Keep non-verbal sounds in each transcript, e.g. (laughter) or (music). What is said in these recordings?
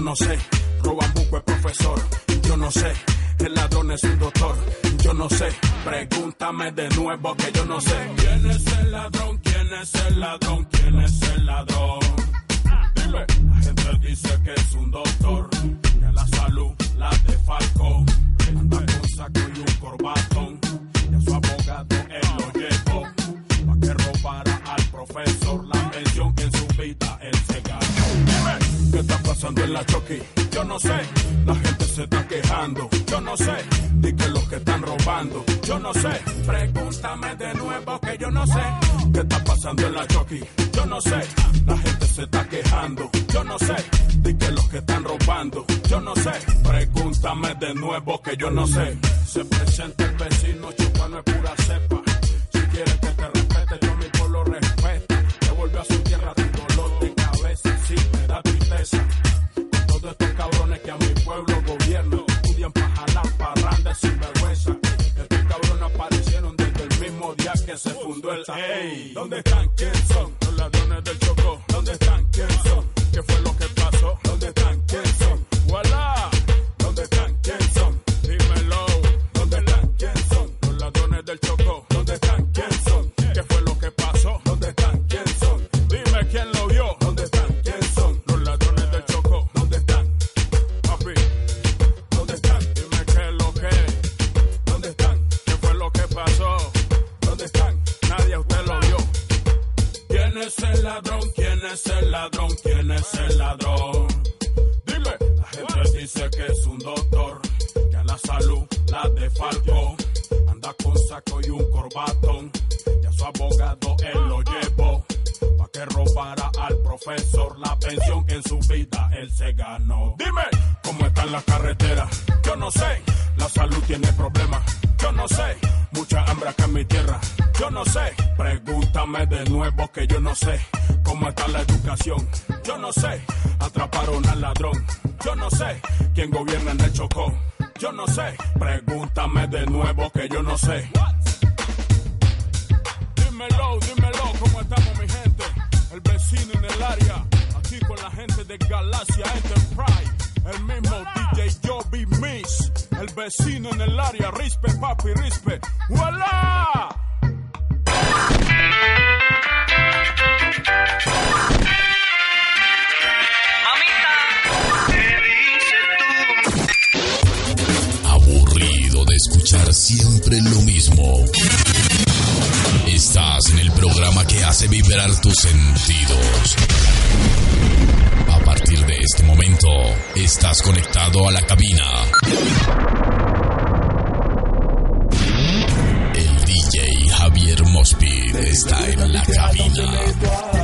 Yo no sé, roban buco es profesor. Yo no sé, el ladrón es un doctor. Yo no sé, pregúntame de nuevo que yo no sé. ¿Quién es el ladrón? ¿Quién es el ladrón? ¿Quién es el ladrón? Dime, la gente dice que es un doctor. Que la salud la de Falco. Anda con saco y un corbatón. Y a su abogado él lo llevó. Pa' que robara al profesor la pensión ¿qué está pasando en la Chucky? Yo no sé, la gente se está quejando. Yo no sé, di que los que están robando. Yo no sé, pregúntame de nuevo que yo no sé. ¿Qué está pasando en la Chucky? Yo no sé, la gente se está quejando. Yo no sé, di que los que están robando. Yo no sé, pregúntame de nuevo que yo no sé. Se presenta el vecino, chupano es pura cepa. Si quieres que te respete, yo mi pueblo respeta. Te vuelve a su tierra todos estos cabrones que a mi pueblo gobiernan, estudian pa' jalar parrandas sin vergüenza. Estos cabrones aparecieron desde el mismo día que se fundó el Ey, ¿dónde están? ¿Quién son? Los ladrones del Chocó. ¿Dónde están? ¿Quién son? ¿Qué fue lo que pasó? ¿Dónde están? ¿Quién son? ¡Voilà! Siempre lo mismo. Estás en el programa que hace vibrar tus sentidos. A partir de este momento, estás conectado a la cabina. El DJ Javier Mospi está en la cabina.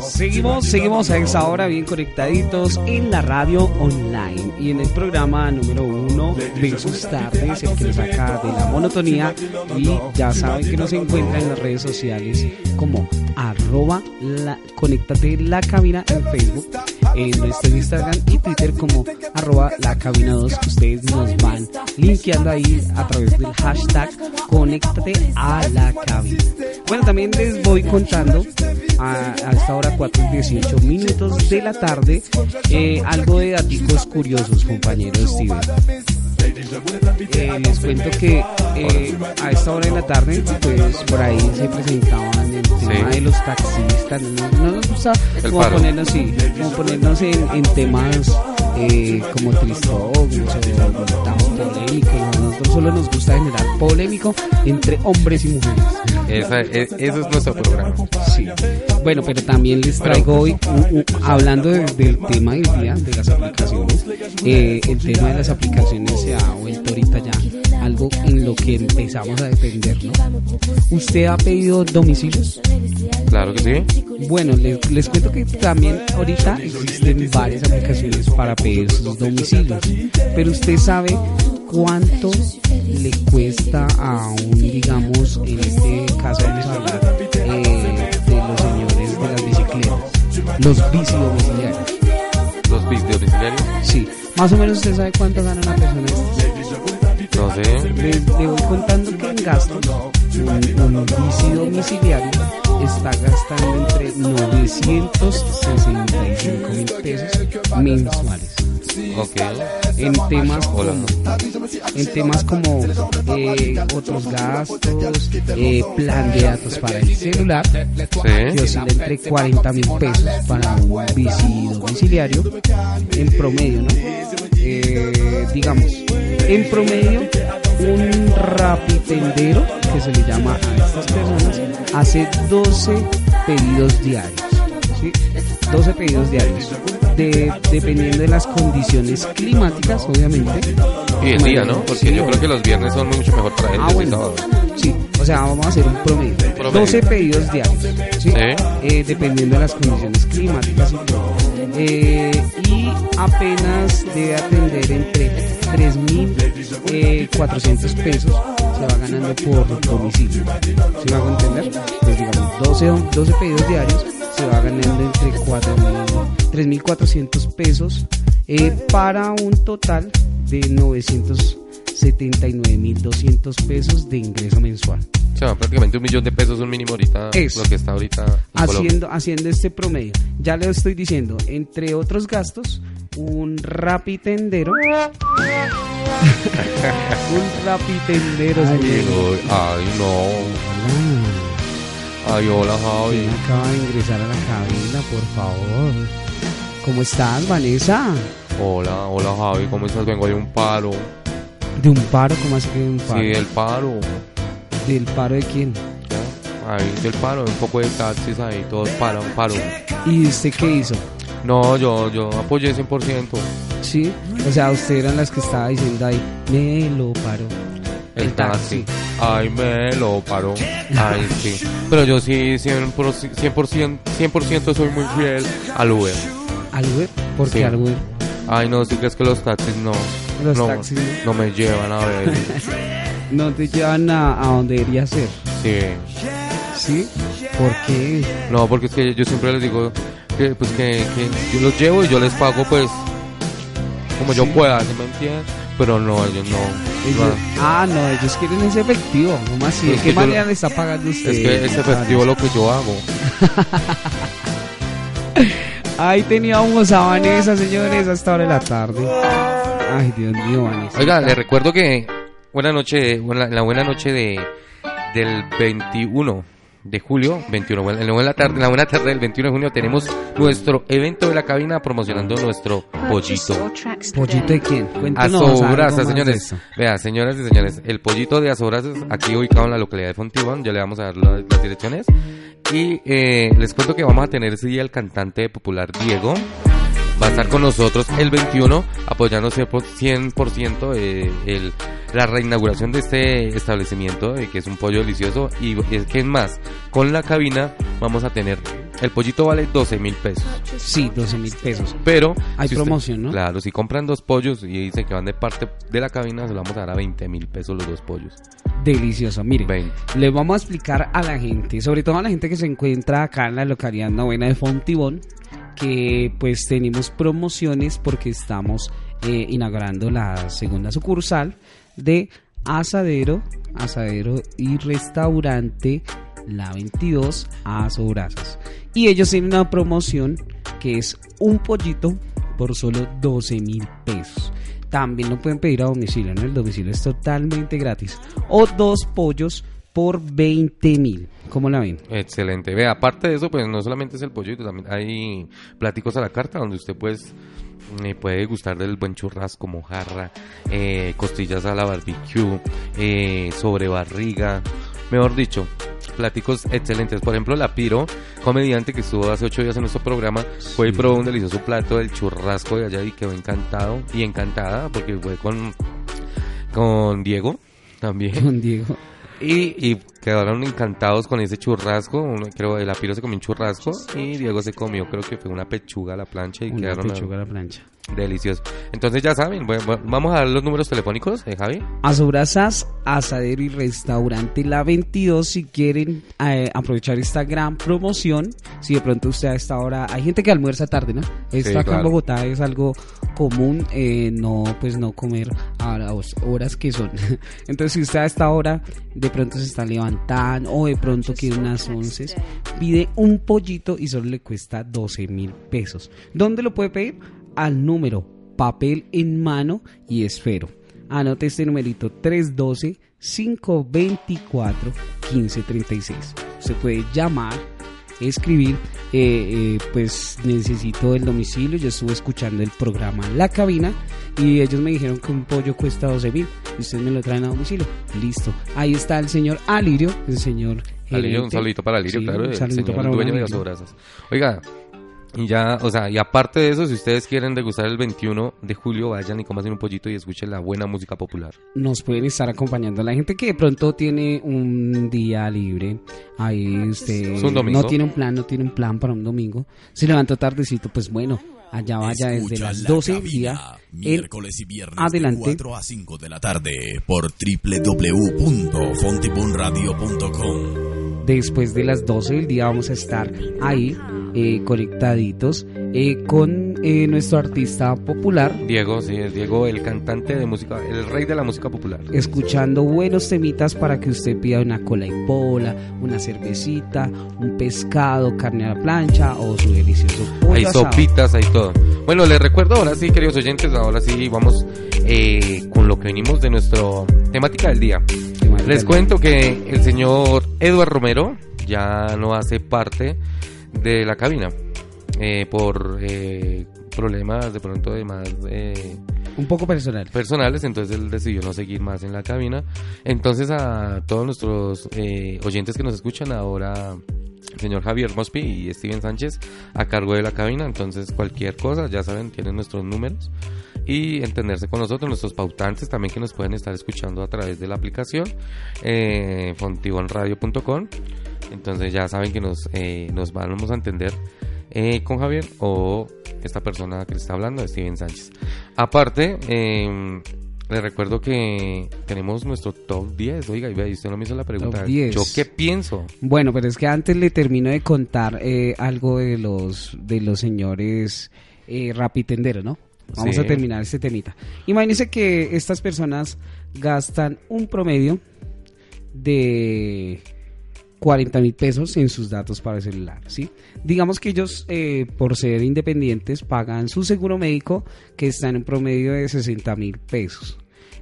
Seguimos, seguimos a esa hora bien conectaditos en la radio online y en el programa número uno de sus tardes, el que nos saca de la monotonía y ya saben que nos encuentran en las redes sociales como arroba la, conéctate la cabina en Facebook, en nuestro Instagram y Twitter como arroba la cabina 2 que ustedes nos van linkeando ahí a través del hashtag conéctate a la cabina. Bueno, también les voy contando a, esta hora 4 y 18 minutos de la tarde eh, algo de datos curiosos, compañeros Steven. Eh, les cuento que eh, a esta hora de la tarde, pues por ahí se presentaban el tema de los taxistas. No, no nos gusta como ponernos, sí, como ponernos en, en temas eh, como tristogos o tan polémicos. A nosotros solo nos gusta generar polémico entre hombres y mujeres. Esa- e- ese es nuestro programa. Sí. Bueno, pero también les traigo hoy, hablando de- del tema del día, de las aplicaciones, eh, el tema de las aplicaciones se ha vuelto ahorita ya algo en lo que empezamos a depender, ¿no? ¿Usted ha pedido domicilios? Claro que sí. Bueno, les, les cuento que también ahorita existen varias aplicaciones para pedir sus domicilios, pero usted sabe cuánto le cuesta a un, digamos, en este caso vamos a hablar eh, de los señores de las bicicletas, los bici domiciliarios. Los bits domiciliarios. Sí, más o menos usted sabe cuánto gana una persona. No sé. Le, le voy contando que en gastos un, un bici domiciliario está gastando entre 965 mil pesos mensuales. Ok. En temas Hola. como, en temas como eh, otros gastos, eh, plan de datos para el celular, que Sí. oscila entre 40 mil pesos para un bici domiciliario en promedio, ¿no? Eh, digamos, en promedio, un rapitendero, que se le llama a estas personas, hace 12 pedidos diarios, ¿sí? 12 pedidos diarios. De- dependiendo de las condiciones climáticas, obviamente. Y el día, ¿no? Porque Sí, yo creo que los viernes son mucho mejor para ellos Ah, bueno. Sí, o sea, vamos a hacer un promedio. promedio. 12 pedidos diarios, ¿sí? Sí. Eh, dependiendo de las condiciones climáticas y. Eh, y apenas debe atender entre 3.400 pesos se va ganando por domicilio. ¿Sí me hago entender? Pues digamos, 12, 12 pedidos diarios se va ganando entre 4.000, 3.400 pesos eh, para un total de 979.200 pesos de ingreso mensual. O sea, prácticamente un millón de pesos un mínimo ahorita, Eso. lo que está ahorita en Colombia. haciendo, haciendo este promedio. Ya le estoy diciendo, entre otros gastos, un rapitendero. (laughs) un rapitendero, señor. Ay, ay, no. Ay, hola, Javi. ¿Quién acaba de ingresar a la cabina, por favor? ¿Cómo estás, Vanessa? Hola, hola, Javi. ¿Cómo estás? Vengo de un paro. ¿De un paro? ¿Cómo así que de un paro? Sí, del paro. ¿Del paro de quién? Ahí, del paro. Un poco de taxis ahí. Todos paran, paro. ¿Y usted qué hizo? No, yo, yo apoyé 100%. ¿Sí? O sea, usted eran las que estaba diciendo ahí, me lo paro. El taxi. Ay, me lo paró. Ay, sí. Pero yo sí, 100%, 100%, 100% soy muy fiel al Uber. ¿Al Uber? ¿Por qué Sí. al Uber? Ay, no, si crees que los taxis no. Los no, taxis. no me llevan a ver. (laughs) No te llevan a, a donde debería ser. Sí. ¿Sí? ¿Por qué? No, porque es que yo siempre les digo que, pues que, que yo los llevo y yo les pago, pues, como yo Sí. pueda, ¿sí me entiendes? Pero no, ellos no. Ellos- ah, no, ellos quieren ese efectivo. ¿Cómo así? Es ¿De qué manera le está pagando usted? Es que es efectivo lo que yo hago. (laughs) Ahí teníamos a Vanessa, señores, hasta ahora de la tarde. Ay, Dios mío, Vanessa. Oiga, le recuerdo que buena noche, buena- la buena noche de del 21 de julio, 21, bueno, en la buena tarde, en la buena tarde del 21 de junio tenemos nuestro evento de la cabina promocionando nuestro pollito. ¿Pollito de quién? De señores. Vea, señoras y señores, el pollito de Asobrasas, aquí ubicado en la localidad de Fontibón, ya le vamos a dar las, las direcciones. Y eh, les cuento que vamos a tener ese día el cantante popular Diego. Va a estar con nosotros el 21 apoyando 100% eh, el, la reinauguración de este establecimiento, eh, que es un pollo delicioso. Y es que es más, con la cabina vamos a tener, el pollito vale 12 mil pesos. Sí, 12 mil pesos. Pero Hay si usted- promoción, ¿no? Claro, si compran dos pollos y dicen que van de parte de la cabina, se lo vamos a dar a 20 mil pesos los dos pollos. Delicioso. Mire, 20. le vamos a explicar a la gente, sobre todo a la gente que se encuentra acá en la localidad novena de Fontibón, que pues tenemos promociones porque estamos eh, inaugurando la segunda sucursal de Asadero, Asadero y Restaurante La 22 a Sobrasas. Y ellos tienen una promoción que es un pollito por solo 12 mil pesos. También lo pueden pedir a domicilio, ¿no? El domicilio es totalmente gratis. O dos pollos por 20 mil. ¿Cómo la ven? Excelente. Vea, aparte de eso, pues no solamente es el pollito, también hay platicos a la carta donde usted pues eh, puede gustar del buen churrasco, mojarra, eh, costillas a la barbecue, eh, sobre barriga, mejor dicho, platicos excelentes. Por ejemplo, la Piro, comediante que estuvo hace ocho días en nuestro programa, fue y probó un delicioso plato del churrasco de allá y quedó encantado y encantada porque fue con, con Diego también. Con Diego. Y, y quedaron encantados con ese churrasco. Uno, creo el Apiro se comió un churrasco y Diego se comió, creo que fue una pechuga a la plancha y Una quedaron pechuga a la plancha. Deliciosos. Entonces ya saben, bueno, vamos a dar los números telefónicos, eh, Javi. Asobrasas, Asadero y Restaurante La 22 si quieren eh, aprovechar esta gran promoción. Si de pronto usted a esta hora, hay gente que almuerza tarde, ¿no? Esto Sí, acá en. Bogotá es algo común, eh, no pues no comer a las horas que son. (laughs) Entonces si usted a esta hora de pronto se está levantando tan o de pronto quiere unas once, pide un pollito y solo le cuesta 12 mil pesos. ¿Dónde lo puede pedir? Al número papel en mano y esfero. Anote este numerito 312 524 1536. Se puede llamar, escribir, eh, eh, pues necesito el domicilio. Yo estuve escuchando el programa La Cabina y ellos me dijeron que un pollo cuesta 12 mil y ustedes me lo traen a domicilio. Listo. Ahí está el señor Alirio, el señor. Alirio, un saludito para Alirio, claro, un el saludito señor para dueño de las. Oiga, y ya, o sea, y aparte de eso, si ustedes quieren degustar el 21 de julio, vayan y coman un pollito y escuchen la buena música popular. nos pueden estar acompañando la gente que de pronto tiene un día libre. Ahí usted Es un domingo. no tiene un plan, no tiene un plan para un domingo. Se levantó tardecito, pues bueno, allá vaya desde las La 12 del Cabina, día. miércoles y viernes adelante. de 4 a 5 de la tarde por www.fontibonradio.com. después de las 12 del día vamos a estar ahí eh, conectaditos eh, con eh, nuestro artista popular. Diego, sí, es Diego, el cantante de música, el rey de la música popular. Escuchando buenos temitas para que usted pida una cola y pola, una cervecita, un pescado, carne a la plancha o su delicioso pollo Hay asado. sopitas, hay todo. Bueno, les recuerdo ahora sí, queridos oyentes, ahora sí vamos eh, con lo que venimos de nuestra temática del día. Les cuento que el señor Eduard Romero ya no hace parte de la cabina eh, por eh, problemas de pronto de más eh, Un poco personal. personales, entonces él decidió no seguir más en la cabina. Entonces a todos nuestros eh, oyentes que nos escuchan ahora, señor Javier Mospi y Steven Sánchez a cargo de la cabina, entonces cualquier cosa, ya saben, tienen nuestros números y entenderse con nosotros, nuestros pautantes también que nos pueden estar escuchando a través de la aplicación eh, fontibonradio.com. Entonces ya saben que nos, eh, nos vamos a entender eh, con Javier o esta persona que está hablando, Steven Sánchez. Aparte, eh, les recuerdo que tenemos nuestro top 10. Oiga, y usted no me hizo la pregunta. Top 10. ¿Yo qué pienso? Bueno, pero es que antes le termino de contar eh, algo de los de los señores eh, rapitenderos, ¿no? Vamos Sí. a terminar este temita. Imagínense que estas personas gastan un promedio de 40 mil pesos en sus datos para el celular, ¿sí? Digamos que ellos, eh, por ser independientes, pagan su seguro médico que está en un promedio de 60 mil pesos.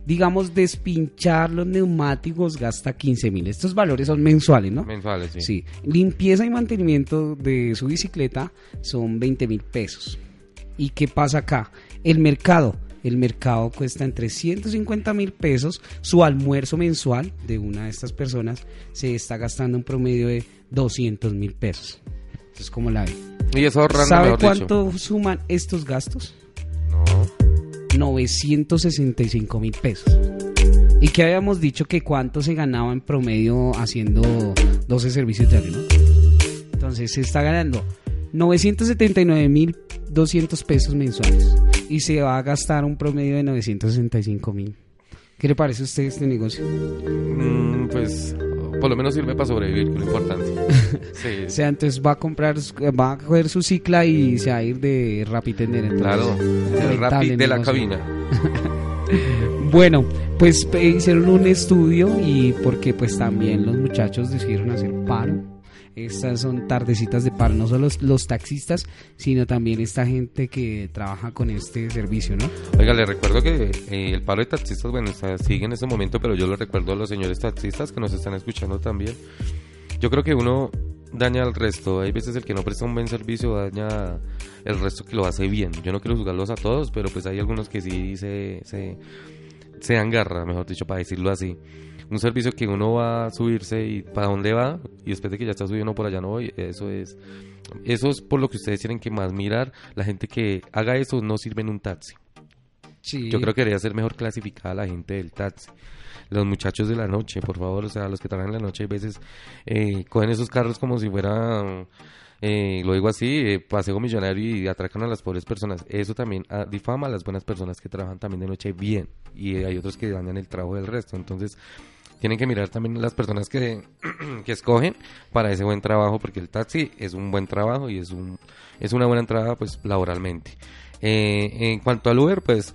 Digamos, despinchar los neumáticos gasta 15 mil. Estos valores son mensuales, ¿no? Mensuales, sí. Sí. Limpieza y mantenimiento de su bicicleta son 20 mil pesos. ¿Y qué pasa acá? El mercado. El mercado cuesta entre 150 mil pesos. Su almuerzo mensual de una de estas personas se está gastando un promedio de 200 mil pesos. Entonces, ¿cómo la ve? Y eso ahorrando, ¿Sabe cuánto suman estos gastos? dicho. No. 965 mil pesos. Y que habíamos dicho que cuánto se ganaba en promedio haciendo 12 servicios diarios, ¿no? Entonces se está ganando 979 mil 200 pesos mensuales y se va a gastar un promedio de 965 mil. ¿Qué le parece a usted este negocio? Mm, pues por lo menos sirve para sobrevivir, que es lo importante. (laughs) Sí, O sea, entonces va a comprar, va a coger su cicla y se va a ir de Rapitender. entonces, claro. El rapid de la negocio. cabina. (laughs) Bueno, pues eh, hicieron un estudio y porque pues también los muchachos decidieron hacer paro. Estas son tardecitas de paro, no solo los, los taxistas, sino también esta gente que trabaja con este servicio, ¿no? Oiga, le recuerdo que eh, el paro de taxistas, bueno, está- sigue en ese momento, pero yo le recuerdo a los señores taxistas que nos están escuchando también. Yo creo que uno daña al resto. Hay veces el que no presta un buen servicio daña el resto que lo hace bien. Yo no quiero juzgarlos a todos, pero pues hay algunos que sí se, se, se dan garra, mejor dicho, para decirlo así. Un servicio que uno va a subirse y para dónde va, y después de que ya está subido, no por allá no voy, eso es... Eso es por lo que ustedes tienen que más mirar. La gente que haga eso no sirve en un taxi. Sí. Yo creo que debería ser mejor clasificada la gente del taxi. Los muchachos de la noche, por favor, o sea, los que trabajan en la noche, a veces eh, cogen esos carros como si fuera, eh, lo digo así, eh, paseo millonario y atracan a las pobres personas. Eso también ah, difama a las buenas personas que trabajan también de noche bien. Y hay otros que dañan el trabajo del resto. Entonces, tienen que mirar también las personas que, (clears throat) que escogen para ese buen trabajo, porque el taxi es un buen trabajo y es, un, es una buena entrada pues laboralmente. Eh, en cuanto al Uber, pues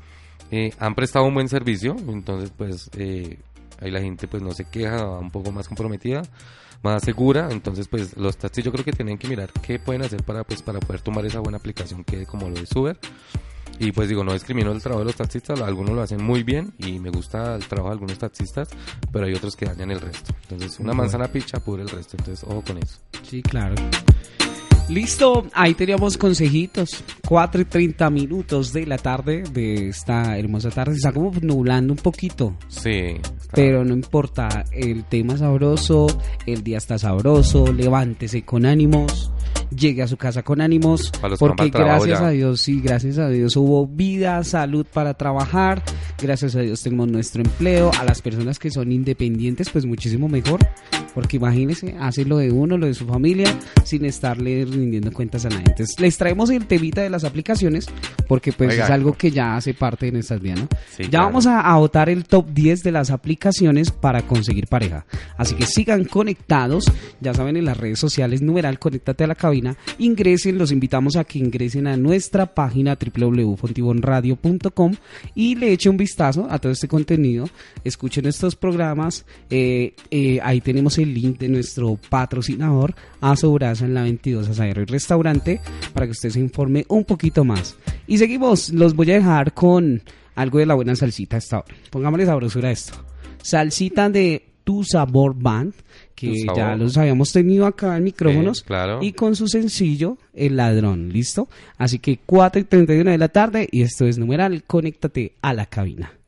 eh, han prestado un buen servicio, entonces pues eh, ahí la gente pues no se queja, va un poco más comprometida, más segura, entonces pues los taxis yo creo que tienen que mirar qué pueden hacer para pues para poder tomar esa buena aplicación que como lo es Uber. Y pues digo, no discrimino el trabajo de los taxistas, algunos lo hacen muy bien y me gusta el trabajo de algunos taxistas, pero hay otros que dañan el resto. Entonces una manzana picha pudre el resto, entonces ojo con eso. Sí, claro. Listo, ahí teníamos consejitos. 4 y 30 minutos de la tarde de esta hermosa tarde. Se está como nublando un poquito. Sí. está- Pero no importa, el tema sabroso, el día está sabroso, levántese con ánimos, llegue a su casa con ánimos, porque gracias a Dios, sí, gracias a Dios hubo vida, salud para trabajar, gracias a Dios tenemos nuestro empleo, a las personas que son independientes, pues muchísimo mejor, porque imagínense, hace lo de uno, lo de su familia, sin estarle rindiendo cuentas a nadie. Entonces, les traemos el temita de las aplicaciones, porque pues Oiga. es algo que ya hace parte de nuestras vidas, ¿no? Sí, ya claro. vamos a, a votar el top 10 de las aplicaciones para conseguir pareja. Así que sigan conectados, ya saben en las redes sociales, numeral, conéctate a la cabina, ingresen, los invitamos a que ingresen a nuestra página www.fontibonradio.com y le echen un vistazo a todo este contenido, escuchen estos programas, eh, eh, ahí tenemos el link de nuestro patrocinador, a Sobraza en la 22 Asadero y Restaurante, para que usted se informe un poquito más. Y seguimos, los voy a dejar con algo de la buena salsita hasta ahora. Pongámosle sabrosura a esto. Salsita de Tu Sabor Band, que Sabor. ya los habíamos tenido acá en micrófonos. Claro. Y con su sencillo, El Ladrón, ¿listo? Así que 4 y 31 de la tarde y esto es numeral, conéctate a la cabina.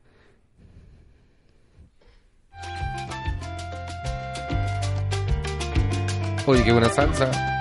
Oye, qué buena salsa.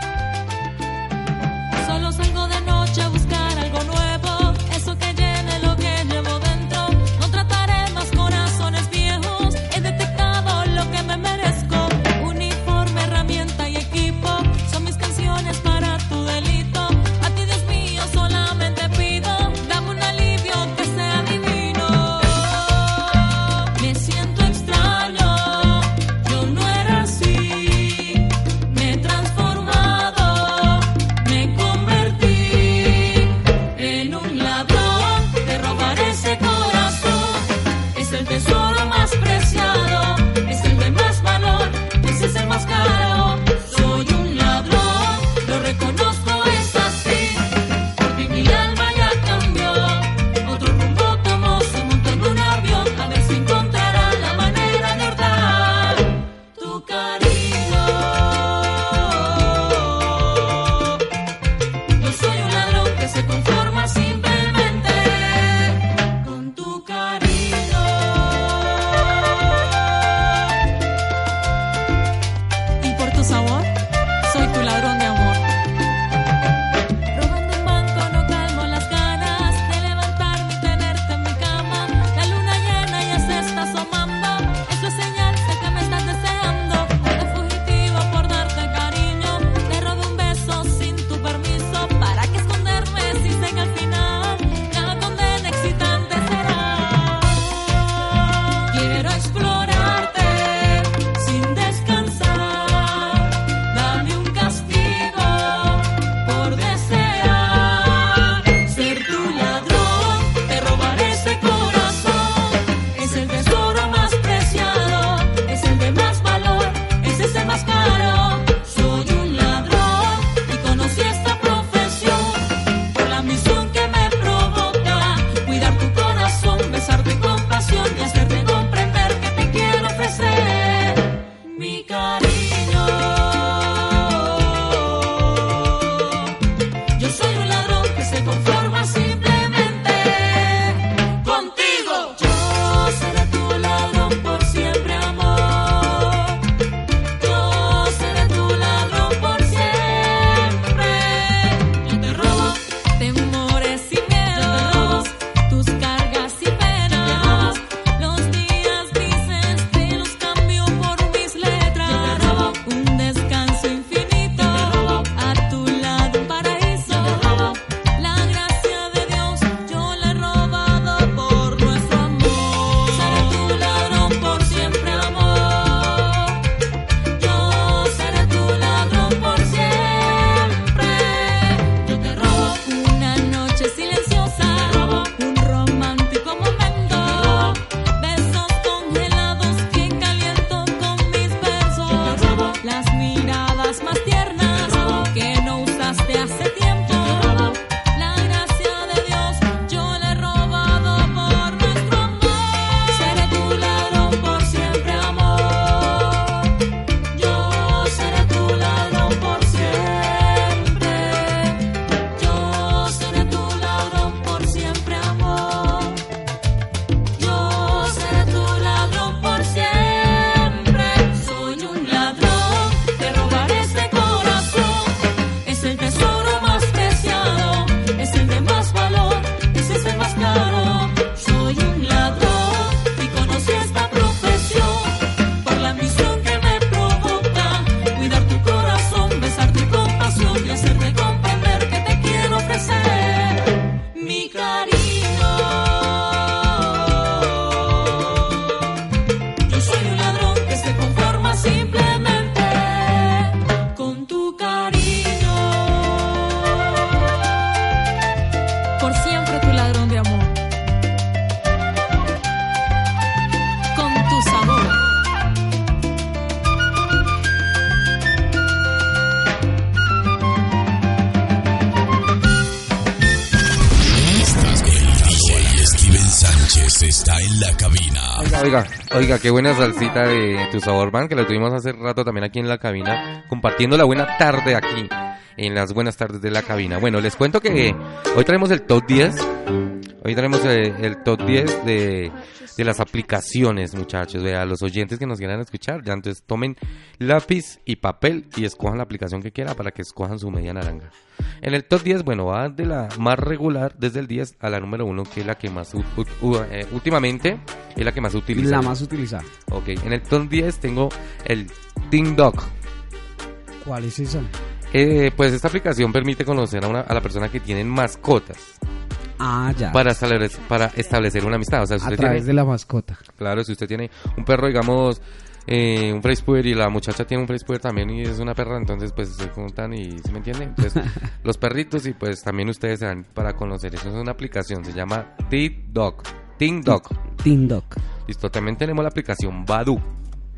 La cabina. Oiga, oiga, oiga, qué buena salsita de tu sabor man, que la tuvimos hace rato también aquí en la cabina, compartiendo la buena tarde aquí, en las buenas tardes de la cabina. Bueno, les cuento que hoy traemos el top 10, hoy traemos el, el top 10 de, de las aplicaciones, muchachos, a los oyentes que nos quieran escuchar, ya entonces tomen lápiz y papel y escojan la aplicación que quieran para que escojan su media naranja. En el top 10, bueno, va de la más regular desde el 10 a la número 1, que es la que más u- u- u- eh, últimamente es la que más utiliza. La más utilizada. Ok, en el top 10 tengo el TikTok. ¿Cuál es esa? Eh, pues esta aplicación permite conocer a, una, a la persona que tienen mascotas Ah, ya. para establecer, para establecer una amistad. O sea, si a usted través tiene, de la mascota. claro, si usted tiene un perro, digamos, eh, un Frespuer y la muchacha tiene un Frespuer también y es una perra, entonces pues se juntan y, ¿se me entiende? Entonces, (laughs) los perritos y pues también ustedes se dan para conocer. Eso es una aplicación, se llama TikTok. TikTok. Tindoc. Listo, también tenemos la aplicación Badu.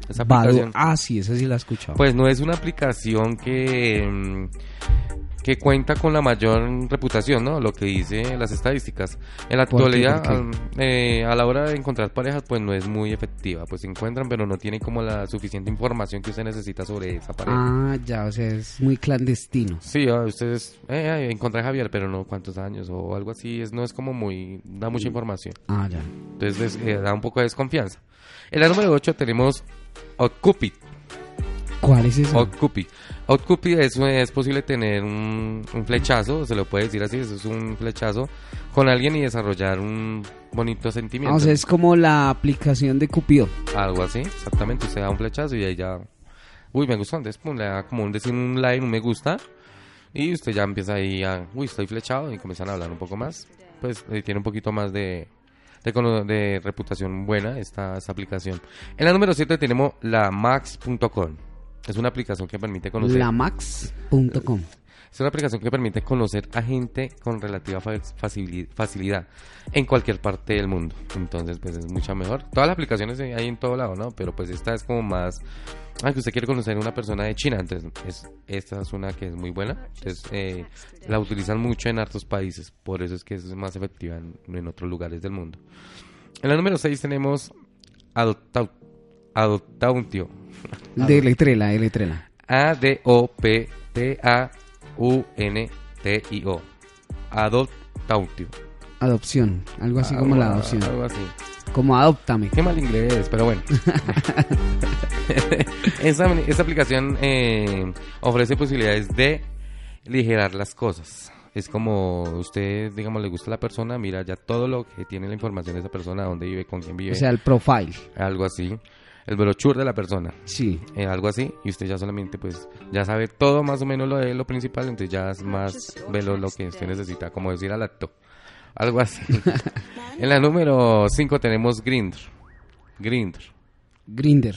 Esa Badu. aplicación, Ah, sí, esa sí la he escuchado. pues no es una aplicación que, mm, que cuenta con la mayor reputación, ¿no? Lo que dice las estadísticas. En la ¿Por qué? actualidad, ¿Por al- eh, a la hora de encontrar parejas, pues no es muy efectiva. Pues se encuentran, pero no tiene como la suficiente información que usted necesita sobre esa pareja. ah, ya, o sea, es muy clandestino. Sí, ah, ustedes eh, eh, encontré a Javier, pero no cuántos años o algo así. Es, no es como muy. da mucha información. Ah, ya. Entonces eh, da un poco de desconfianza. En la número 8 tenemos Outcupid. ¿Cuál es esa? Outcupid. Outcupid es, es posible tener un, un flechazo, se lo puede decir así, eso es un flechazo, con alguien y desarrollar un bonito Ah, sentimiento. o sea, es como la aplicación de Cupido. Algo así, exactamente. Usted da un flechazo y ahí ya. Uy, me gustó. Entonces, pum, le da como un decir un like, un me gusta. Y usted ya empieza ahí a. Uy, estoy flechado. Y comienzan a hablar un poco más. Pues eh, tiene un poquito más de. De, de reputación buena esta, esta aplicación. En la número 7 tenemos la max.com. Es una aplicación que permite conocer. Lamax.com. Es una aplicación que permite conocer a gente con relativa fa- facili- facilidad en cualquier parte del mundo. Entonces, pues es mucho mejor. Todas las aplicaciones hay en todo lado, ¿no? Pero pues esta es como más... Ah, que usted quiere conocer a una persona de China. Entonces, es, esta es una que es muy buena. Entonces, eh, la utilizan mucho en hartos países. Por eso es que es más efectiva en, en otros lugares del mundo. En la número 6 tenemos Adoptau- Adoptautio. (laughs) De letrela, de letrela. A-D-O-P-T-A-U-N-T-I-O. Adoptautio. Adopción. Algo así como la Algo- adopción. Algo así. Como adóptame. Qué mal inglés, pero bueno. (laughs) esa, esa aplicación eh, ofrece posibilidades de aligerar las cosas. Es como usted, digamos, le gusta a la persona, mira ya todo lo que tiene la información de esa persona, dónde vive, con quién vive, O sea, el profile. algo así. El brochure de la persona. Sí. eh, algo así y usted ya solamente pues ya sabe todo más o menos lo de lo principal entonces ya es más ve lo, que usted necesita como decir al acto algo así (laughs) en la número 5 tenemos Grindr Grindr Grinder.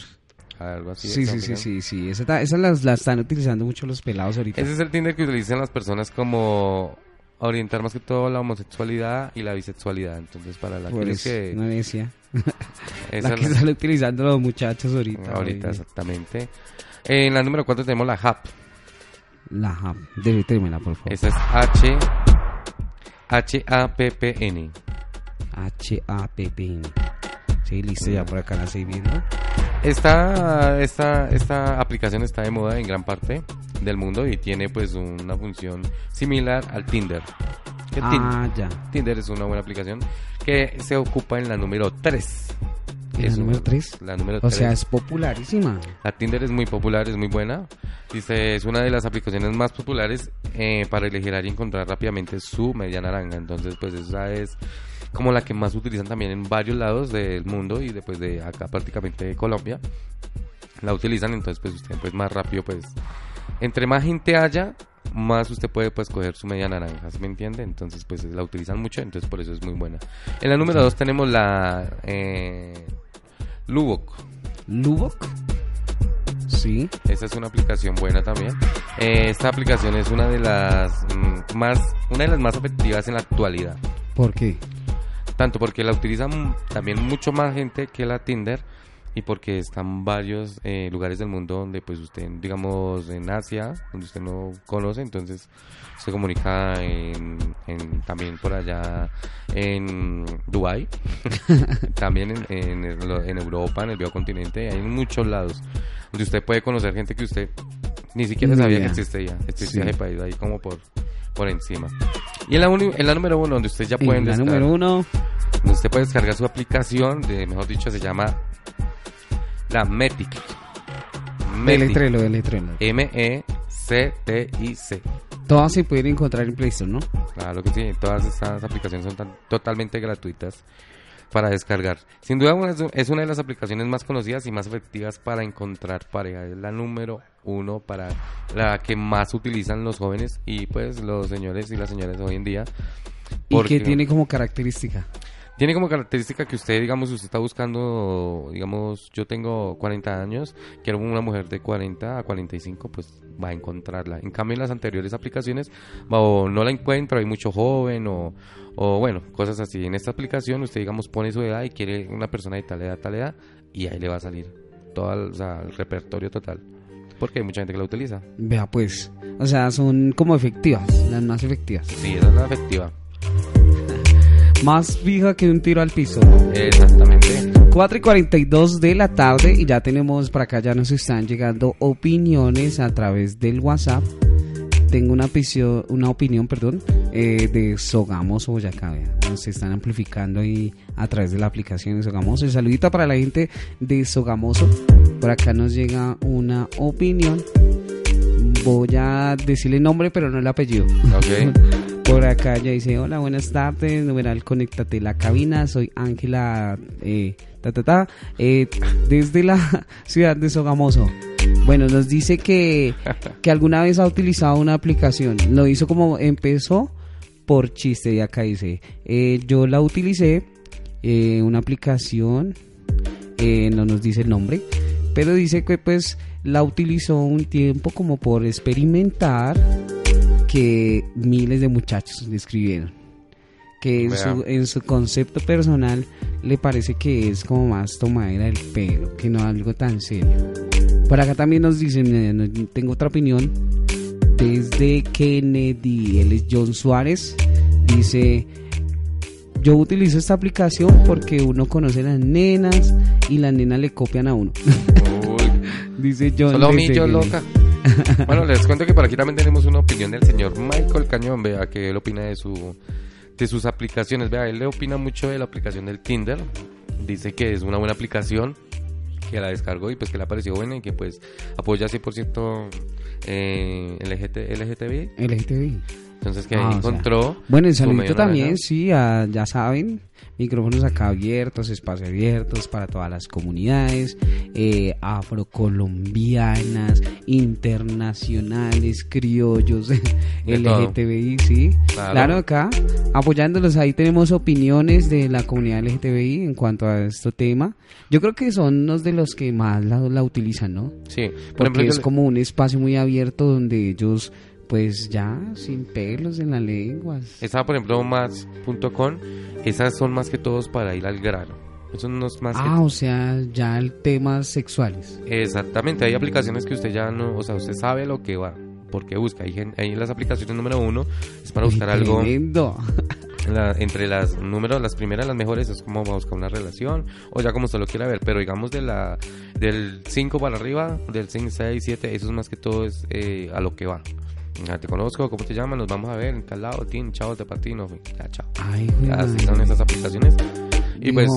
algo así Sí, sí, sí, sí, sí. Esa, esa las, la están utilizando mucho los pelados ahorita. ese es el Tinder que utilizan las personas como orientar más que todo la homosexualidad y la bisexualidad entonces para la Por que, no decía. (laughs) esa La que la- están utilizando los muchachos ahorita. ahorita exactamente en la número 4 tenemos la HAP La JAP. Deletrémela, por favor. esa es H H-A-P-P-N. H-A-P-P-N. Sí, listo, ya por acá la estoy viendo. Esta, esta, esta aplicación está de moda en gran parte del mundo y tiene pues una función similar al Tinder. Que Ah, ya. Tinder es una buena aplicación que se ocupa en la número 3. ¿En la número tres? La número O sea, 3. es popularísima. La Tinder es muy popular, es muy buena. Dice, es una de las aplicaciones más populares eh, para elegir y encontrar rápidamente su media naranja. Entonces, pues esa es como la que más utilizan también en varios lados del mundo y después de acá prácticamente de Colombia. La utilizan, entonces pues usted pues más rápido pues entre más gente haya, más usted puede pues coger su media naranja, ¿sí me entiende? Entonces pues la utilizan mucho, entonces por eso es muy buena. En la número 2 tenemos la eh, Lubok. Lubok. Sí. Esa es una aplicación buena también. Eh, esta aplicación es una de las mm, más, una de las más efectivas en la actualidad. ¿Por qué? Tanto porque la utilizan también mucho más gente que la Tinder y porque están varios eh, lugares del mundo donde pues usted, digamos, en Asia, donde usted no conoce, entonces se comunica en, en- también por allá en Dubai, (laughs) también en, en, el- en Europa, en el viejo continente, hay en muchos lados donde usted puede conocer gente que usted ni siquiera sabía que idea. existía, existía Sí. ese país ahí como por, por encima. Y en la, en la número uno, donde usted ya descargar- número uno, donde usted puede descargar su aplicación, de, mejor dicho, se llama la Metic. Metic. deletrelo, deletrelo. M-E-C-T-I-C. Todas se pueden encontrar en Play Store, ¿no? Claro que sí, todas estas aplicaciones son tan- totalmente gratuitas para descargar. Sin duda una- es una de las aplicaciones más conocidas y más efectivas para encontrar pareja. Es la número uno para la que más utilizan los jóvenes y pues los señores y las señoras hoy en día. Y Porque- que tiene como característica. Tiene como característica que usted, digamos, usted está buscando, digamos, yo tengo 40 años, quiero una mujer de 40 a 45, pues va a encontrarla. En cambio, en las anteriores aplicaciones, o no la encuentro, hay mucho joven, o, o bueno, cosas así. En esta aplicación, usted, digamos, pone su edad y quiere una persona de tal edad, tal edad, y ahí le va a salir todo el, o sea, el repertorio total. Porque hay mucha gente que la utiliza. Vea pues, o sea, son como efectivas, las más efectivas. Sí, esa es la efectiva. Más fija que un tiro al piso. Exactamente. 4 y 42 de la tarde y ya tenemos para acá, ya nos están llegando opiniones a través del WhatsApp. Tengo una, pisio- una opinión, perdón, eh, de Sogamos Boyacá. Nos están amplificando ahí a través de la aplicación de Sogamoso. El saludito para la gente de Sogamoso. Por acá nos llega una opinión. Voy a decirle el nombre, pero no el apellido. Ok. (laughs) Por acá ya dice, hola, buenas tardes, numeral, conéctate la cabina, soy Ángela, eh, ta, ta, ta, eh, desde la (laughs) ciudad de Sogamoso. Bueno, nos dice que, que alguna vez ha utilizado una aplicación, lo hizo como empezó por chiste y acá dice, eh, yo la utilicé, una aplicación, no nos dice el nombre, pero dice que pues la utilizó un tiempo como por experimentar que miles de muchachos le escribieron. Que en su, en su concepto personal le parece que es como más tomadera del pelo, que no algo tan serio. Por acá también nos dicen, eh, tengo otra opinión, desde Kennedy, él es John Suárez, dice, yo utilizo esta aplicación porque uno conoce a las nenas y las nenas le copian a uno. (laughs) Dice John. Solo millo, Kennedy. loca. Bueno, les cuento que por aquí también tenemos una opinión del señor Michael Cañón, vea, que él opina de su de sus aplicaciones, vea, él le opina mucho de la aplicación del Tinder, dice que es una buena aplicación, que la descargó y pues que le ha parecido buena y que pues apoya 100% eh, LGT. Entonces que Ah, ahí o sea, encontró Bueno, medio saludito también, naranja. sí, a- ya saben, micrófonos acá abiertos, espacios abiertos para todas las comunidades, eh, afrocolombianas, internacionales, criollos, (laughs) LGTBI, sí. Claro. Claro. acá, apoyándolos, ahí tenemos opiniones de la comunidad LGTBI en cuanto a este tema. Yo creo que son unos de los que más la, la utilizan, ¿no? Sí, por Porque ejemplo, es como un espacio muy abierto donde ellos, pues ya, sin pelos en las lenguas. Estaba, por ejemplo, más.com. Esas son más que todos para ir al grano. Eso no es más Ah, o sea, ya el temas sexuales. Exactamente, hay aplicaciones que usted ya no... O sea, usted sabe lo que va, porque busca. Hay, gen- hay las aplicaciones número uno, es para buscar algo... Tremendo. la- entre las números, las primeras, las mejores, es como va a buscar una relación, o ya como usted lo quiera ver. Pero digamos de la del 5 para arriba, del 5, 6, 7, eso es más que todo es eh, a lo que va. Ya te conozco, ¿cómo te llamas? Nos vamos a ver en tal lado, tin, chao, te patino, ya, chao. Ay, así son esas aplicaciones. Y pues,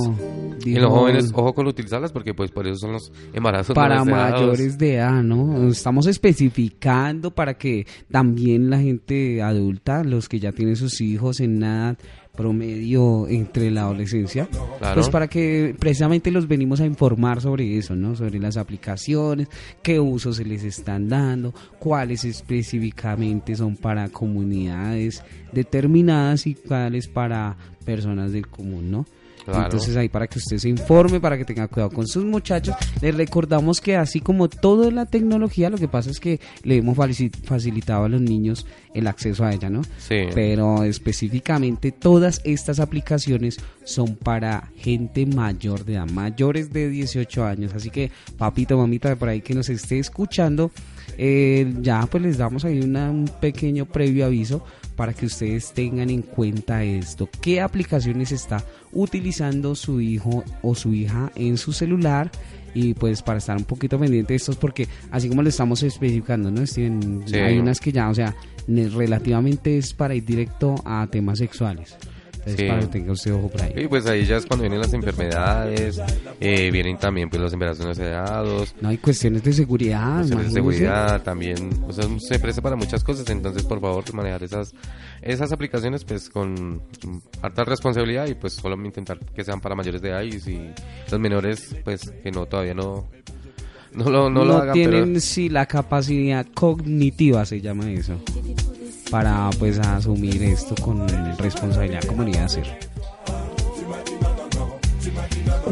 y dijo, los jóvenes, ojo con utilizarlas porque pues por eso son los embarazos no para deseados. mayores de edad, ¿no? Estamos especificando para que también la gente adulta, los que ya tienen sus hijos en edad promedio entre la adolescencia, Claro. pues para que precisamente los venimos a informar sobre eso, ¿no? Sobre las aplicaciones, qué usos se les están dando, cuáles específicamente son para comunidades determinadas y cuáles para personas del común, ¿no? Claro. Entonces ahí para que usted se informe, para que tenga cuidado con sus muchachos, les recordamos que así como toda la tecnología, lo que pasa es que le hemos faci- facilitado a los niños el acceso a ella, ¿no? Sí. Pero específicamente todas estas aplicaciones son para gente mayor de edad, mayores de 18 años. Así que papito, mamita de por ahí que nos esté escuchando, eh, ya pues les damos ahí una- un pequeño previo aviso para que ustedes tengan en cuenta esto. ¿Qué aplicaciones está utilizando su hijo o su hija en su celular? Y pues para estar un poquito pendiente de estos, porque así como lo estamos especificando, ¿no, Steven? Sí. Hay unas que ya, o sea, relativamente es para ir directo a temas sexuales. Entonces, Sí. para que tenga usted ojo por ahí. Y pues ahí ya es cuando vienen las enfermedades, eh, vienen también pues los embarazos no deseados, No hay cuestiones de seguridad. cuestiones de seguridad también, o sea, se presta para muchas cosas, entonces por favor manejar esas esas aplicaciones pues con harta responsabilidad y pues solo intentar que sean para mayores de edad y si los menores pues que no todavía no no lo, no No, lo hagan, tienen pero sí la capacidad cognitiva, se llama eso, para pues asumir esto con responsabilidad como debería ser.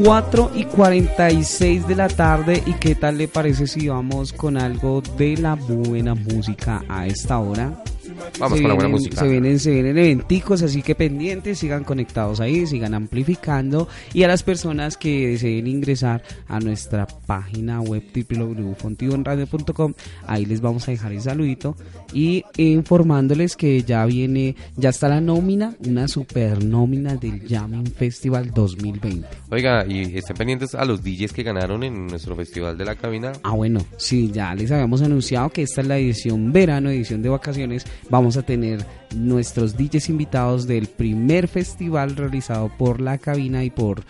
4 y 46 de la tarde y qué tal le parece si vamos con algo de la buena música a esta hora. Vamos se con la buena música. Se vienen, se vienen eventicos, así que pendientes, sigan conectados ahí, sigan amplificando. Y a las personas que deseen ingresar a nuestra página web www.fontivonradio.com, ahí les vamos a dejar el saludito y informándoles que ya viene, ya está la nómina, una super nómina del Jamming Festival 2020. Oiga, y estén pendientes a los DJs que ganaron en nuestro festival de la cabina. Ah, bueno, sí, ya les habíamos anunciado que esta es la edición verano, edición de vacaciones. Vamos a tener nuestros DJs invitados del primer festival realizado por la cabina y por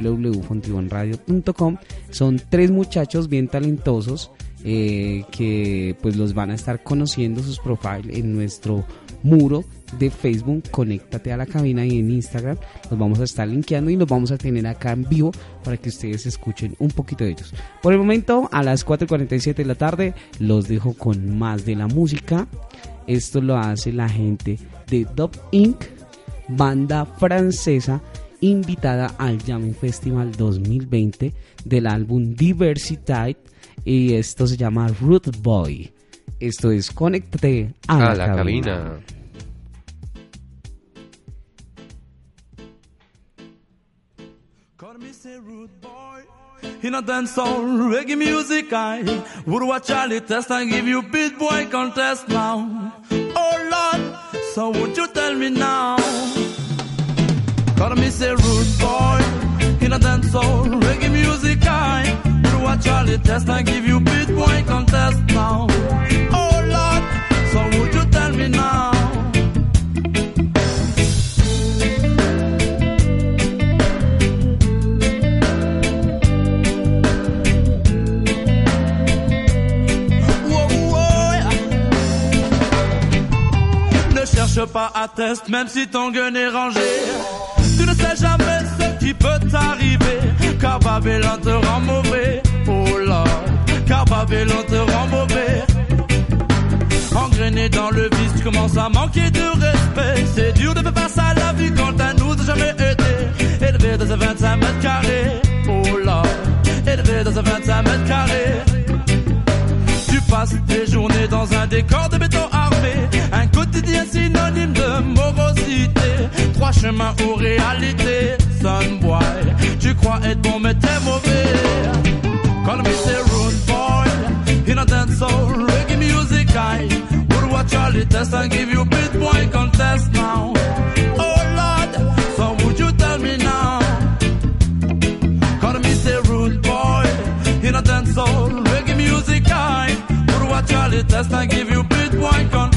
www.fontibonradio.com. Son tres muchachos bien talentosos eh, que pues los van a estar conociendo sus profiles en nuestro muro de Facebook, conéctate a la cabina y en Instagram los vamos a estar linkeando y los vamos a tener acá en vivo para que ustedes escuchen un poquito de ellos. Por el momento, a las 4.47 de la tarde, los dejo con más de la música. Esto lo hace la gente de Dub Inc., banda francesa invitada al Jamming Festival 2020 del álbum Diversitide y esto se llama Root Boy. Esto es Conéctate a, A la cabina. Call me say rude boy. In a dance soul, reggae music, I would watch Charlie test and give you beat boy contest now. Oh Lord, so would you tell me now? Call me say rude boy. In a dance soul, reggae music, I would watch Charlie test and give you beat boy contest now. Oh cherche pas à test, même si ton gun est rangé. Tu ne sais jamais ce qui peut t'arriver. Car Babylone te rend mauvais. Oh Lord, car Babylone te rend mauvais. Engrainé dans le vice, tu commences à manquer de respect. C'est dur de faire face à la vie quand elle nous jamais aidé. Élevé dans un 25 mètres carrés. Oh Lord, élevé dans un 25 mètres carrés. Tu passes tes journées dans un décor de béton armé. Un quotidien synonyme de morosité. Trois chemins aux réalités. Son boy, tu crois être bon mais t'es mauvais. Call me say rude boy. In a dance soul, reggae music I would watch Charlie test and give you beat boy contest now. Charlie test and give you beat boy con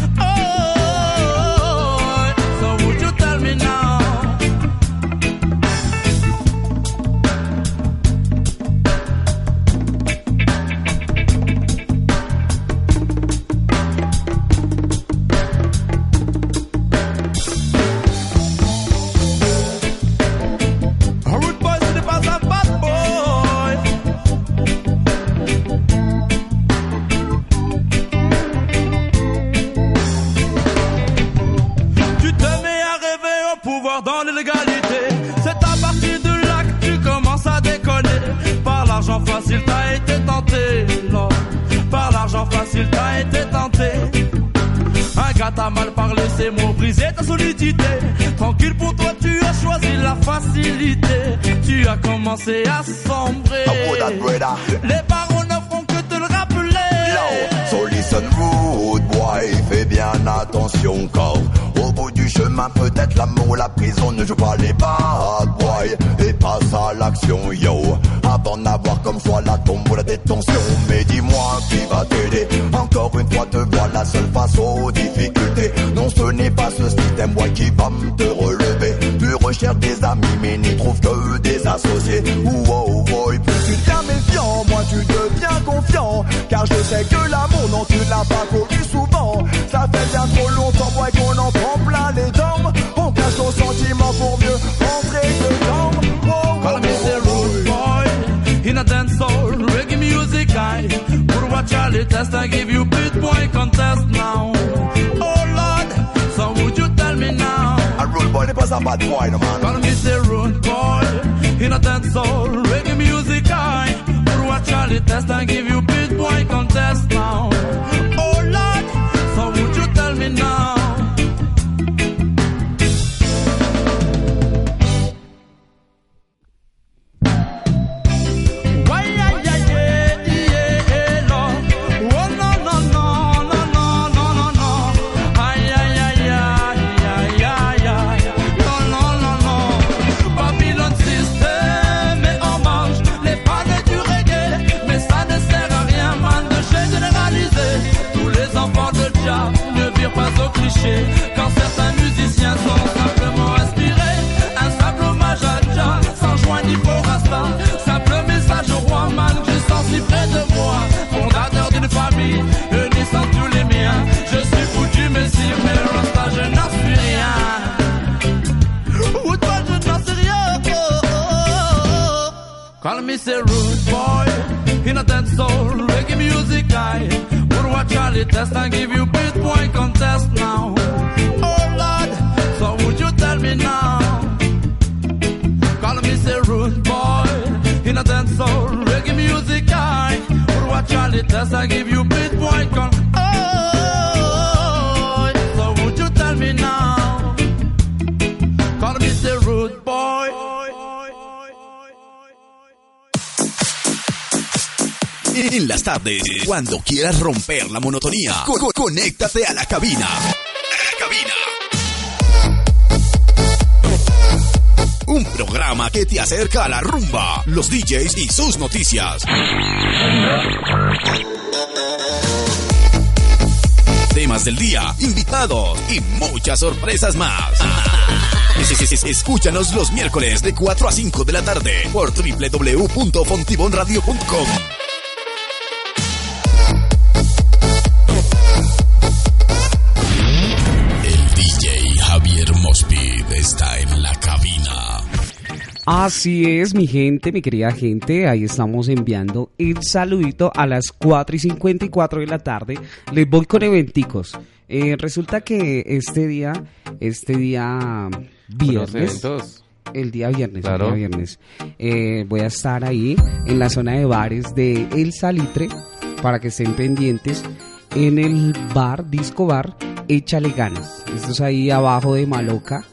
yo. Avant d'avoir comme choix la tombe ou la détention mais dis-moi qui va t'aider. Encore une fois te voilà seule face aux difficultés. Non ce n'est pas ce système boy qui va me te relever. Tu recherches des amis mais n'y trouves que des associés. Wow boy plus tu deviens méfiant moins tu deviens confiant. Car je sais que Charlie test and give you beat boy contest now. Oh Lord, so would you tell me now? A rude boy, they pass a bad boy, no man. Call me the rude boy in a dance hall, reggae music I watch Charlie test and give you beat boy contest now. In a dance soul reggae music I would watch Charlie test and give you beat boy contest now. Oh Lord, so would you tell me now? Call me say rude boy in a dance soul reggae music I would watch Charlie test and give you beat boy con. En las tardes, cuando quieras romper la monotonía, co- co- conéctate a la cabina. La cabina. Un programa que te acerca a la rumba, los DJs y sus noticias. Temas del día, invitados y muchas sorpresas más. Es- es- es- Escúchanos los miércoles de 4 a 5 de la tarde por www.fontibonradio.com. Así es, mi gente, mi querida gente. Ahí estamos enviando el saludito a las 4 y 54 de la tarde. Les voy con eventicos. Eh, resulta que este día, este día viernes, el día viernes, Claro. el día viernes, eh, voy a estar ahí en la zona de bares de El Salitre para que estén pendientes en el bar, disco bar, Échale Ganas. Esto es ahí abajo de Maloca,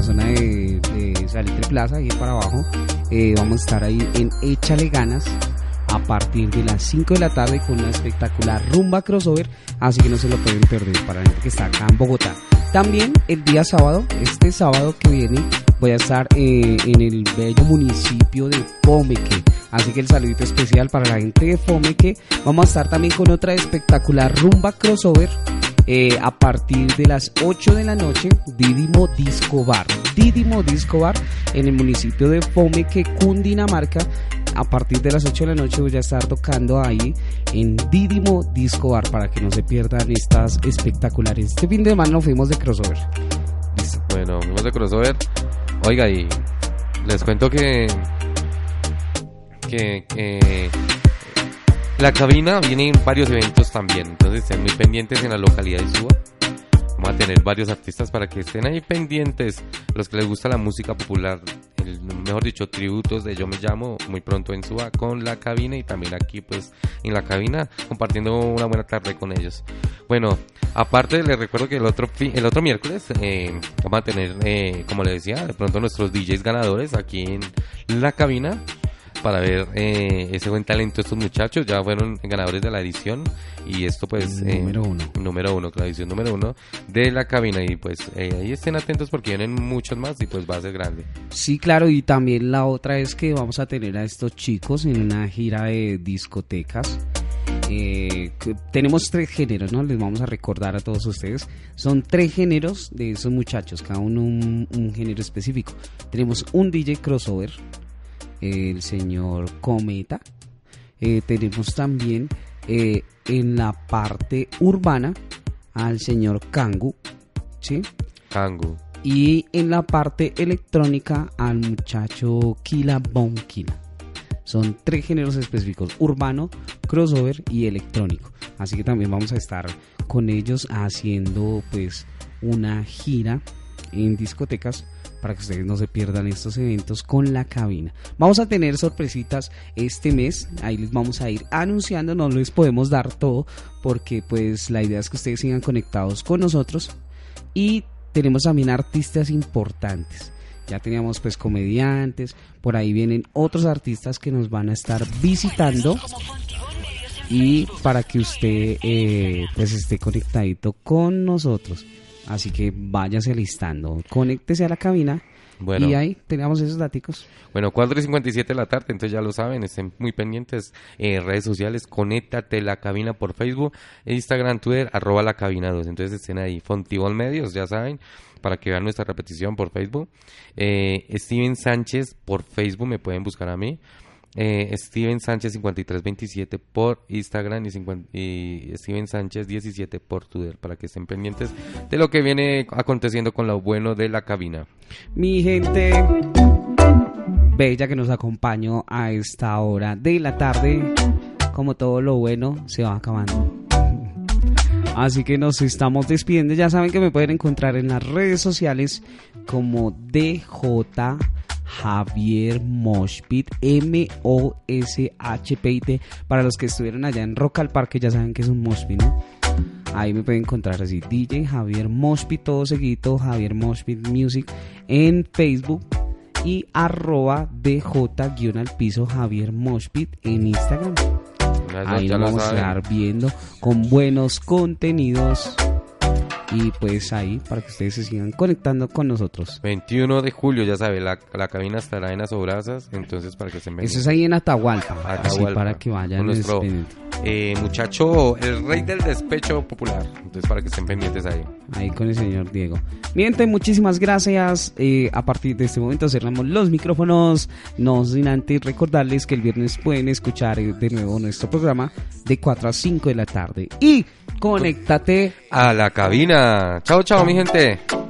la zona de, de Salitre Plaza, ahí para abajo. Eh, vamos a estar ahí en Échale Ganas a partir de las 5 de la tarde con una espectacular rumba crossover, así que no se lo pueden perder para la gente que está acá en Bogotá. También el día sábado, este sábado que viene, voy a estar eh, en el bello municipio de Fomeque. Así que el saludito especial para la gente de Fomeque. Vamos a estar también con otra espectacular rumba crossover eh, a partir de las 8 de la noche, Didimo Disco Bar. Didimo Disco Bar en el municipio de Fomeque, Cundinamarca. A partir de las 8 de la noche voy a estar tocando ahí en Didimo Disco Bar para que no se pierdan estas espectaculares. Este fin de semana nos fuimos de crossover. Bueno, fuimos de crossover. Oiga, y les cuento que. que. que la cabina viene en varios eventos también. Entonces estén muy pendientes en la localidad de Suba. Vamos a tener varios artistas para que estén ahí pendientes. Los que les gusta la música popular el- mejor dicho, tributos de Yo Me Llamo muy pronto en Suba con la cabina y también aquí pues en la cabina compartiendo una buena tarde con ellos. Bueno, aparte les recuerdo que el otro el otro miércoles eh, vamos a tener, eh, como les decía, de pronto nuestros DJs ganadores aquí en la cabina para ver eh, ese buen talento de estos muchachos. Ya fueron ganadores de la edición y esto pues... eh, Número uno. Número uno, la edición número uno de la cabina y pues eh, ahí estén atentos porque vienen muchos más y pues va a ser grande. Sí, claro, y también la otra es que vamos a tener a estos chicos en una gira de discotecas. Eh, tenemos tres géneros, ¿no? Les vamos a recordar a todos ustedes. Son tres géneros de esos muchachos, cada uno un, un género específico. Tenemos un DJ crossover, el señor Cometa. Eh, tenemos también eh, en la parte urbana al señor Kangu, ¿sí? Kangu. Y en la parte electrónica al muchacho Kila Bon Kila. Son tres géneros específicos, urbano, crossover y electrónico. Así que también vamos a estar con ellos haciendo pues una gira en discotecas para que ustedes no se pierdan estos eventos con la cabina. Vamos a tener sorpresitas este mes, ahí les vamos a ir anunciando, no les podemos dar todo porque pues la idea es que ustedes sigan conectados con nosotros y tenemos también artistas importantes. Ya teníamos pues comediantes, por ahí vienen otros artistas que nos van a estar visitando y para que usted eh, pues esté conectadito con nosotros. Así que váyase alistando, conéctese a la cabina Bueno. y ahí teníamos esos daticos. Bueno, 4 y 57 de la tarde, entonces ya lo saben, estén muy pendientes. Eh, redes sociales, conéctate la cabina por Facebook, Instagram, Twitter, arroba la cabina 2. Entonces estén ahí, Fontibón Medios, ya saben, para que vean nuestra repetición por Facebook. Eh, Steven Sánchez por Facebook, me pueden buscar a mí. Eh, Steven Sánchez 5327 por Instagram y, 50 y Steven Sánchez 17 por Twitter para que estén pendientes de lo que viene aconteciendo con lo bueno de la cabina. Mi gente bella que nos acompañó a esta hora de la tarde, como todo lo bueno se va acabando. (laughs) Así que nos estamos despidiendo. Ya saben que me pueden encontrar en las redes sociales como DJ Javier Moshpit, M-O-S-H-P-I-T. Para los que estuvieron allá en Rock al Parque, ya saben que es un Moshpit, ¿no? Ahí me pueden encontrar así, DJ Javier Moshpit, todo seguido, Javier Moshpit Music en Facebook y arroba DJ al piso Javier Moshpit en Instagram. Ahí nos vamos a estar viendo con buenos contenidos y pues ahí para que ustedes se sigan conectando con nosotros. 21 de julio, ya sabe, la, la cabina estará en Asobrazas, entonces para que se Eso es ahí en Atahualpa, así Atahualpa, para que vayan nuestro eh, muchacho, el rey del despecho popular. Entonces para que estén pendientes ahí. ahí con el señor Diego. Miente, muchísimas gracias. Eh, a partir de este momento cerramos los micrófonos. No sin antes recordarles que el viernes pueden escuchar de nuevo nuestro programa de 4 a 5 de la tarde. Y conéctate A la cabina. Chao, chao, mi gente.